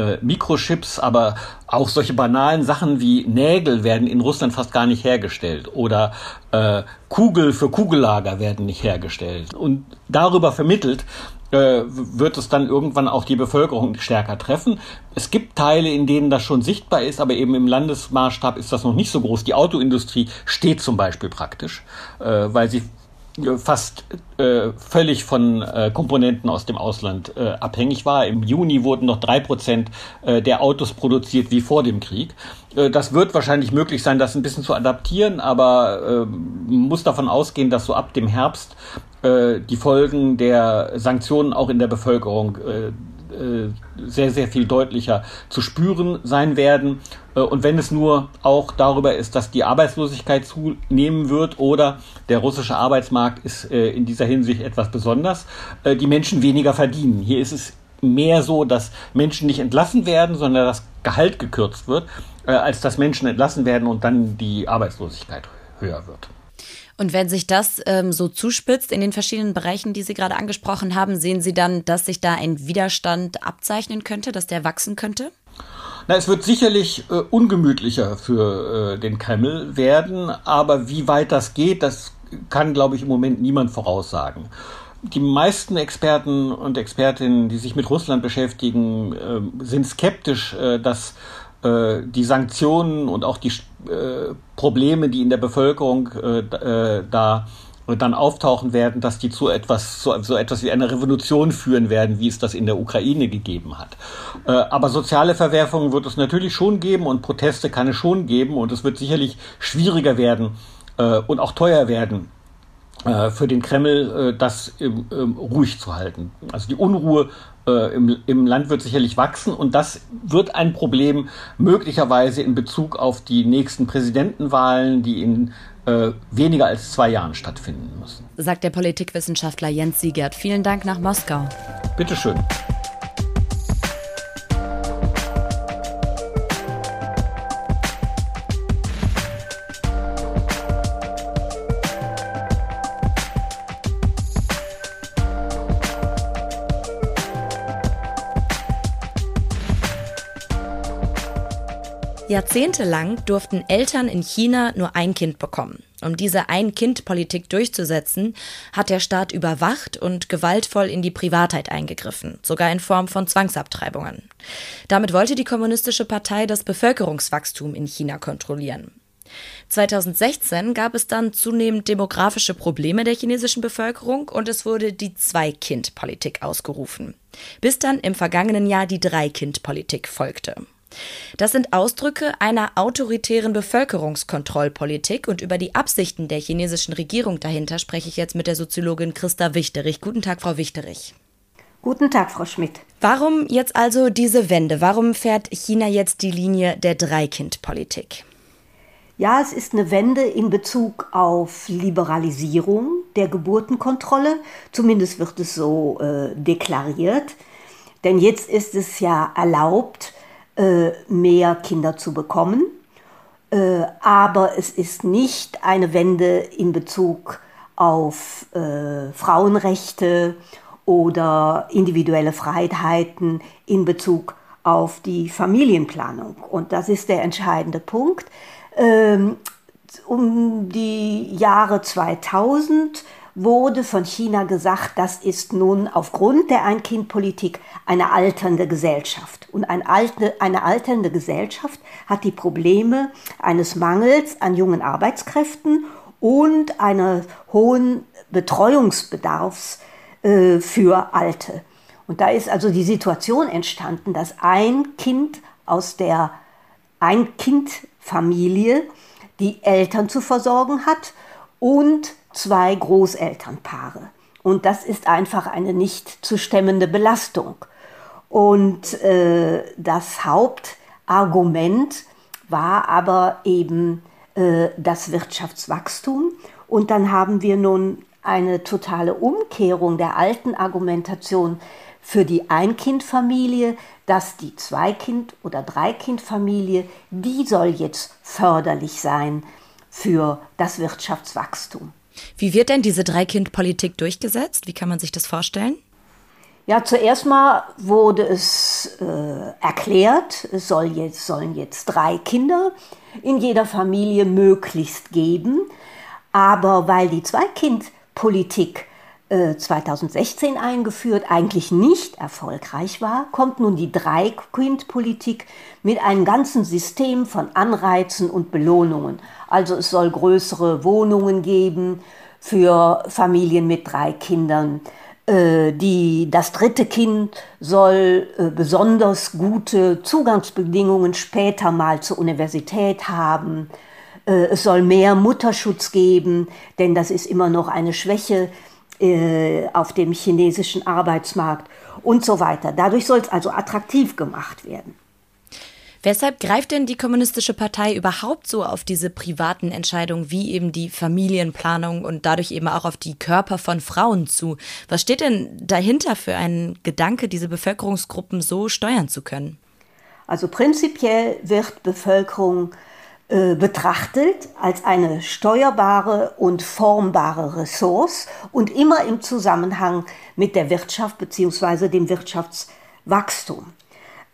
äh, Mikrochips, aber auch solche banalen Sachen wie Nägel werden in Russland fast gar nicht hergestellt oder äh, Kugel für Kugellager werden nicht hergestellt. Und darüber vermittelt äh, wird es dann irgendwann auch die Bevölkerung stärker treffen. Es gibt Teile, in denen das schon sichtbar ist, aber eben im Landesmaßstab ist das noch nicht so groß. Die Autoindustrie steht zum Beispiel praktisch, äh, weil sie fast äh, völlig von äh, Komponenten aus dem Ausland äh, abhängig war. Im Juni wurden noch drei Prozent äh, der Autos produziert wie vor dem Krieg. Äh, das wird wahrscheinlich möglich sein, das ein bisschen zu adaptieren, aber äh, muss davon ausgehen, dass so ab dem Herbst äh, die Folgen der Sanktionen auch in der Bevölkerung äh, äh, sehr, sehr viel deutlicher zu spüren sein werden. Äh, und wenn es nur auch darüber ist, dass die Arbeitslosigkeit zunehmen wird oder der russische Arbeitsmarkt ist äh, in dieser Hinsicht etwas besonders, die Menschen weniger verdienen. Hier ist es mehr so, dass Menschen nicht entlassen werden, sondern das Gehalt gekürzt wird, als dass Menschen entlassen werden und dann die Arbeitslosigkeit höher wird. Und wenn sich das ähm, so zuspitzt in den verschiedenen Bereichen, die Sie gerade angesprochen haben, sehen Sie dann, dass sich da ein Widerstand abzeichnen könnte, dass der wachsen könnte? Na, es wird sicherlich äh, ungemütlicher für äh, den Kreml werden, aber wie weit das geht, das kann, glaube ich, im Moment niemand voraussagen. Die meisten Experten und Expertinnen, die sich mit Russland beschäftigen, äh, sind skeptisch, äh, dass äh, die Sanktionen und auch die äh, Probleme, die in der Bevölkerung da dann auftauchen werden, dass die zu etwas, so, so etwas wie einer Revolution führen werden, wie es das in der Ukraine gegeben hat. Äh, aber soziale Verwerfungen wird es natürlich schon geben und Proteste kann es schon geben und es wird sicherlich schwieriger werden äh, und auch teuer werden, äh, für den Kreml äh, das ruhig zu halten. Also die Unruhe äh, im, im Land wird sicherlich wachsen und das wird ein Problem möglicherweise in Bezug auf die nächsten Präsidentenwahlen, die in äh, weniger als zwei Jahren stattfinden müssen. Sagt der Politikwissenschaftler Jens Siegert. Vielen Dank nach Moskau. Bitteschön. Jahrzehntelang durften Eltern in China nur ein Kind bekommen. Um diese Ein-Kind-Politik durchzusetzen, hat der Staat überwacht und gewaltvoll in die Privatheit eingegriffen, sogar in Form von Zwangsabtreibungen. Damit wollte die Kommunistische Partei das Bevölkerungswachstum in China kontrollieren. 2016 gab es dann zunehmend demografische Probleme der chinesischen Bevölkerung und es wurde die Zwei-Kind-Politik ausgerufen. Bis dann im vergangenen Jahr die Drei-Kind-Politik folgte. Das sind Ausdrücke einer autoritären Bevölkerungskontrollpolitik und über die Absichten der chinesischen Regierung dahinter spreche ich jetzt mit der Soziologin Christa Wichterich. Guten Tag, Frau Wichterich. Guten Tag, Frau Schmidt. Warum jetzt also diese Wende? Warum fährt China jetzt die Linie der Dreikind-Politik? Ja, es ist eine Wende in Bezug auf Liberalisierung der Geburtenkontrolle. Zumindest wird es so äh, deklariert. Denn jetzt ist es ja erlaubt, mehr Kinder zu bekommen. Äh, aber es ist nicht eine Wende in Bezug auf äh, Frauenrechte oder individuelle Freiheiten in Bezug auf die Familienplanung. Und das ist der entscheidende Punkt. Ähm, um die Jahre 2000 wurde von China gesagt, das ist nun aufgrund der Ein-Kind-Politik eine alternde Gesellschaft. Und eine, alte, eine alternde Gesellschaft hat die Probleme eines Mangels an jungen Arbeitskräften und eines hohen Betreuungsbedarfs äh, für Alte. Und da ist also die Situation entstanden, dass ein Kind aus der Ein-Kind-Familie die Eltern zu versorgen hat und zwei Großelternpaare. Und das ist einfach eine nicht zu stemmende Belastung. Und äh, das Hauptargument war aber eben äh, das Wirtschaftswachstum. Und dann haben wir nun eine totale Umkehrung der alten Argumentation für die Ein-Kind-Familie, dass die Zwei-Kind- oder Drei-Kind-Familie, die soll jetzt förderlich sein für das Wirtschaftswachstum. Wie wird denn diese Drei-Kind-Politik durchgesetzt? Wie kann man sich das vorstellen? Ja, zuerst mal wurde es äh, erklärt, es soll jetzt, sollen jetzt drei Kinder in jeder Familie möglichst geben. Aber weil die Zwei-Kind-Politik 2016 eingeführt eigentlich nicht erfolgreich war, kommt nun die Drei-Kind-Politik mit einem ganzen System von Anreizen und Belohnungen. Also es soll größere Wohnungen geben für Familien mit drei Kindern. Äh, die, das dritte Kind soll äh, besonders gute Zugangsbedingungen später mal zur Universität haben. Äh, es soll mehr Mutterschutz geben, denn das ist immer noch eine Schwäche auf dem chinesischen Arbeitsmarkt und so weiter. Dadurch soll es also attraktiv gemacht werden. Weshalb greift denn die Kommunistische Partei überhaupt so auf diese privaten Entscheidungen wie eben die Familienplanung und dadurch eben auch auf die Körper von Frauen zu? Was steht denn dahinter für einen Gedanke, diese Bevölkerungsgruppen so steuern zu können? Also prinzipiell wird Bevölkerung äh, betrachtet als eine steuerbare und formbare Ressource und immer im Zusammenhang mit der Wirtschaft bzw. dem Wirtschaftswachstum.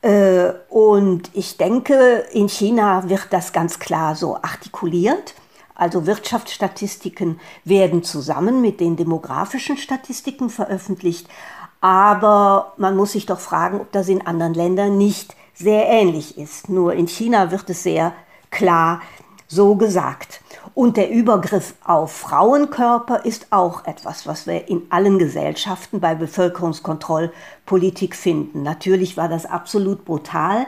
Äh, und ich denke, in China wird das ganz klar so artikuliert. Also Wirtschaftsstatistiken werden zusammen mit den demografischen Statistiken veröffentlicht. Aber man muss sich doch fragen, ob das in anderen Ländern nicht sehr ähnlich ist. Nur in China wird es sehr klar so gesagt. Und der Übergriff auf Frauenkörper ist auch etwas, was wir in allen Gesellschaften bei Bevölkerungskontrollpolitik finden. Natürlich war das absolut brutal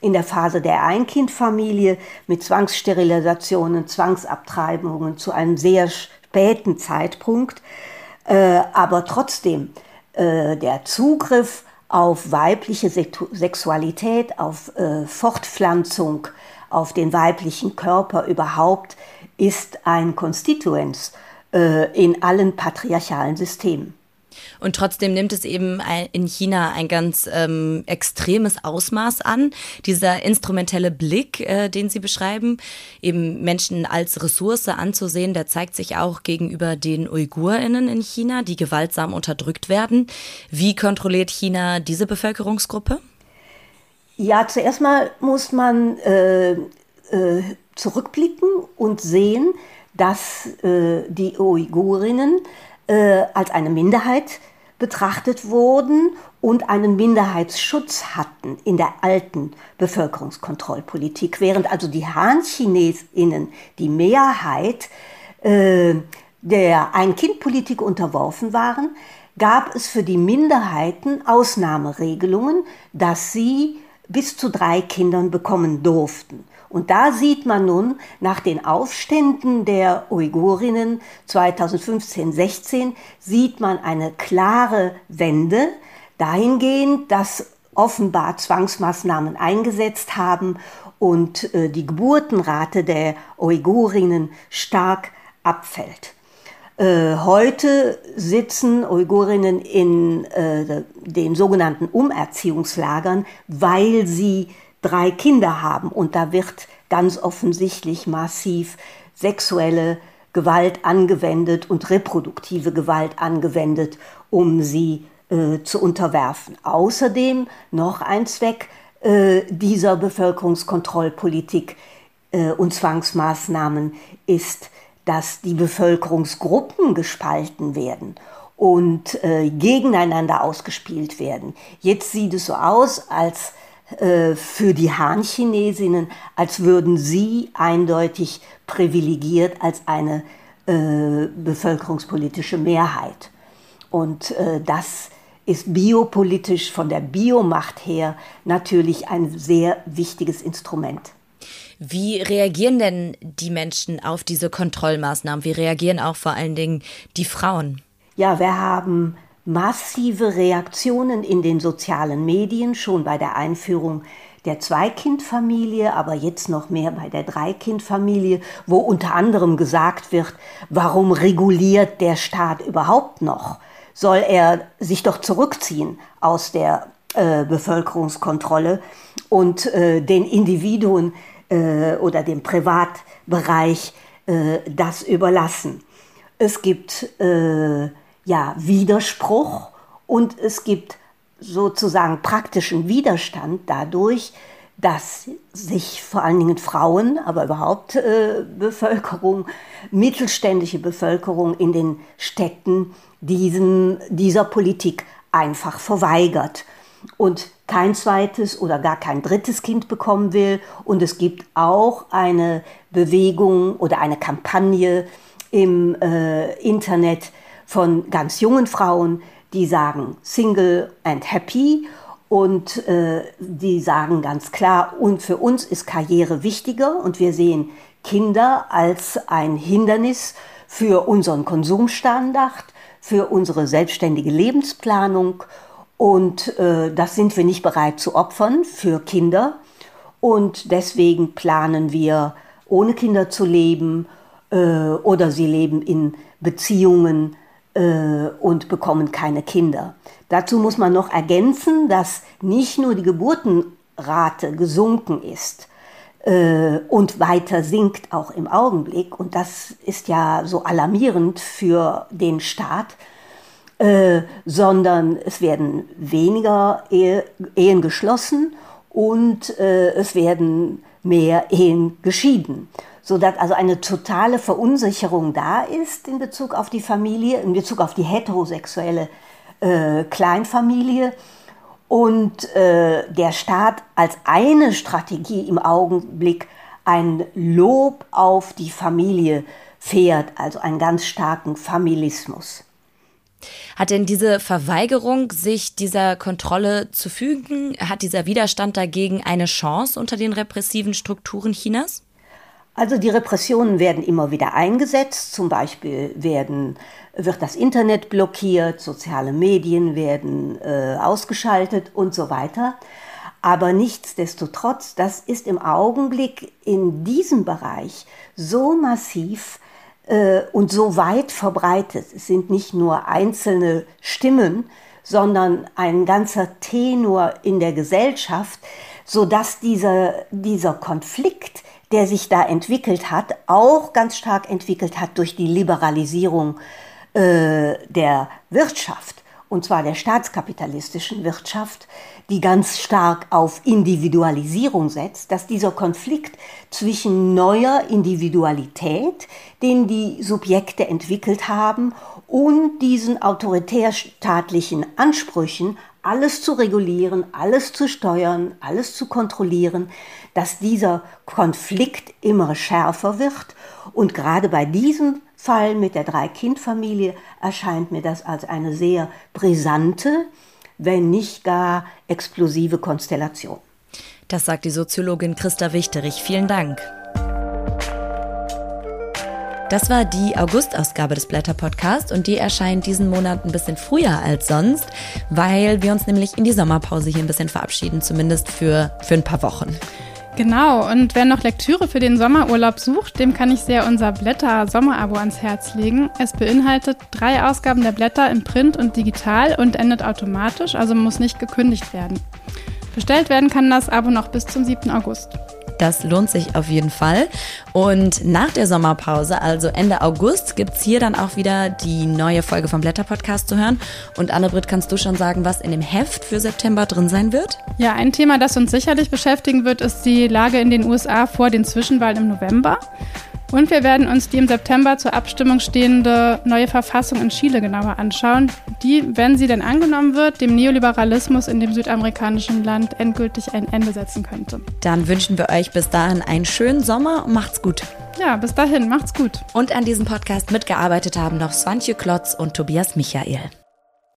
in der Phase der Einkindfamilie mit Zwangssterilisationen, Zwangsabtreibungen zu einem sehr späten Zeitpunkt. Äh, aber trotzdem, äh, der Zugriff auf weibliche Sexualität, auf äh, Fortpflanzung, auf den weiblichen Körper überhaupt ist ein Konstituens äh, in allen patriarchalen Systemen. Und trotzdem nimmt es eben in China ein ganz ähm, extremes Ausmaß an. Dieser instrumentelle Blick, äh, den Sie beschreiben, eben Menschen als Ressource anzusehen, der zeigt sich auch gegenüber den Uigurinnen in China, die gewaltsam unterdrückt werden. Wie kontrolliert China diese Bevölkerungsgruppe? Ja, zuerst mal muss man äh, äh, zurückblicken und sehen, dass äh, die Uigurinnen äh, als eine Minderheit betrachtet wurden und einen Minderheitsschutz hatten in der alten Bevölkerungskontrollpolitik, während also die Han-Chinesinnen die Mehrheit äh, der Ein-Kind-Politik unterworfen waren, gab es für die Minderheiten Ausnahmeregelungen, dass sie bis zu drei Kindern bekommen durften. Und da sieht man nun nach den Aufständen der Uigurinnen 2015-16 sieht man eine klare Wende dahingehend, dass offenbar Zwangsmaßnahmen eingesetzt haben und äh, die Geburtenrate der Uigurinnen stark abfällt. Äh, heute sitzen Uigurinnen in äh, den sogenannten Umerziehungslagern, weil sie drei Kinder haben und da wird ganz offensichtlich massiv sexuelle Gewalt angewendet und reproduktive Gewalt angewendet, um sie äh, zu unterwerfen. Außerdem noch ein Zweck äh, dieser Bevölkerungskontrollpolitik äh, und Zwangsmaßnahmen ist, dass die Bevölkerungsgruppen gespalten werden und äh, gegeneinander ausgespielt werden. Jetzt sieht es so aus, als äh, für die Han-Chinesinnen, als würden sie eindeutig privilegiert als eine äh, bevölkerungspolitische Mehrheit. Und äh, das ist biopolitisch von der Biomacht her natürlich ein sehr wichtiges Instrument. Wie reagieren denn die Menschen auf diese Kontrollmaßnahmen? Wie reagieren auch vor allen Dingen die Frauen? Ja, wir haben massive Reaktionen in den sozialen Medien schon bei der Einführung der Zweikindfamilie, aber jetzt noch mehr bei der Dreikindfamilie, wo unter anderem gesagt wird, warum reguliert der Staat überhaupt noch? Soll er sich doch zurückziehen aus der äh, Bevölkerungskontrolle und äh, den Individuen äh, oder dem Privatbereich äh, das überlassen? Es gibt äh, ja Widerspruch und es gibt sozusagen praktischen Widerstand dadurch, dass sich vor allen Dingen Frauen, aber überhaupt äh, Bevölkerung, mittelständische Bevölkerung in den Städten diesen, dieser Politik einfach verweigert und kein zweites oder gar kein drittes Kind bekommen will. Und es gibt auch eine Bewegung oder eine Kampagne im äh, Internet von ganz jungen Frauen, die sagen Single and Happy und äh, die sagen ganz klar, und für uns ist Karriere wichtiger und wir sehen Kinder als ein Hindernis für unseren Konsumstandard, für unsere selbstständige Lebensplanung und äh, das sind wir nicht bereit zu opfern für Kinder und deswegen planen wir ohne Kinder zu leben äh, oder sie leben in Beziehungen äh, und bekommen keine Kinder. Dazu muss man noch ergänzen, dass nicht nur die Geburtenrate gesunken ist äh, und weiter sinkt auch im Augenblick, und das ist ja so alarmierend für den Staat, äh, sondern es werden weniger Ehe, Ehen geschlossen und äh, es werden mehr Ehen geschieden sodass also eine totale Verunsicherung da ist in Bezug auf die Familie, in Bezug auf die heterosexuelle äh, Kleinfamilie und äh, der Staat als eine Strategie im Augenblick ein Lob auf die Familie fährt, also einen ganz starken Familismus. Hat denn diese Verweigerung, sich dieser Kontrolle zu fügen, hat dieser Widerstand dagegen eine Chance unter den repressiven Strukturen Chinas? Also die Repressionen werden immer wieder eingesetzt. Zum Beispiel werden, wird das Internet blockiert, soziale Medien werden äh, ausgeschaltet und so weiter. Aber nichtsdestotrotz, das ist im Augenblick in diesem Bereich so massiv und so weit verbreitet. Es sind nicht nur einzelne Stimmen, sondern ein ganzer Tenor in der Gesellschaft, sodass dieser, dieser Konflikt der sich da entwickelt hat, auch ganz stark entwickelt hat durch die Liberalisierung äh, der Wirtschaft, und zwar der staatskapitalistischen Wirtschaft, die ganz stark auf Individualisierung setzt, dass dieser Konflikt zwischen neuer Individualität, den die Subjekte entwickelt haben, und diesen autoritärstaatlichen Ansprüchen, alles zu regulieren, alles zu steuern, alles zu kontrollieren, dass dieser Konflikt immer schärfer wird. Und gerade bei diesem Fall mit der Drei-Kind-Familie erscheint mir das als eine sehr brisante, wenn nicht gar explosive Konstellation. Das sagt die Soziologin Christa Wichterich. Vielen Dank. Das war die August-Ausgabe des Blätter-Podcast und die erscheint diesen Monat ein bisschen früher als sonst, weil wir uns nämlich in die Sommerpause hier ein bisschen verabschieden, zumindest für, für ein paar Wochen. Genau, und wer noch Lektüre für den Sommerurlaub sucht, dem kann ich sehr unser Blätter-Sommerabo ans Herz legen. Es beinhaltet drei Ausgaben der Blätter in Print und digital und endet automatisch, also muss nicht gekündigt werden. Bestellt werden kann das Abo noch bis zum 7. August. Das lohnt sich auf jeden Fall. Und nach der Sommerpause, also Ende August, gibt es hier dann auch wieder die neue Folge vom Blätter-Podcast zu hören. Und Anne-Britt, kannst du schon sagen, was in dem Heft für September drin sein wird? Ja, ein Thema, das uns sicherlich beschäftigen wird, ist die Lage in den USA vor den Zwischenwahlen im November. Und wir werden uns die im September zur Abstimmung stehende neue Verfassung in Chile genauer anschauen, die, wenn sie denn angenommen wird, dem Neoliberalismus in dem südamerikanischen Land endgültig ein Ende setzen könnte. Dann wünschen wir euch bis dahin einen schönen Sommer und macht's gut. Ja, bis dahin, macht's gut. Und an diesem Podcast mitgearbeitet haben noch Swantje Klotz und Tobias Michael.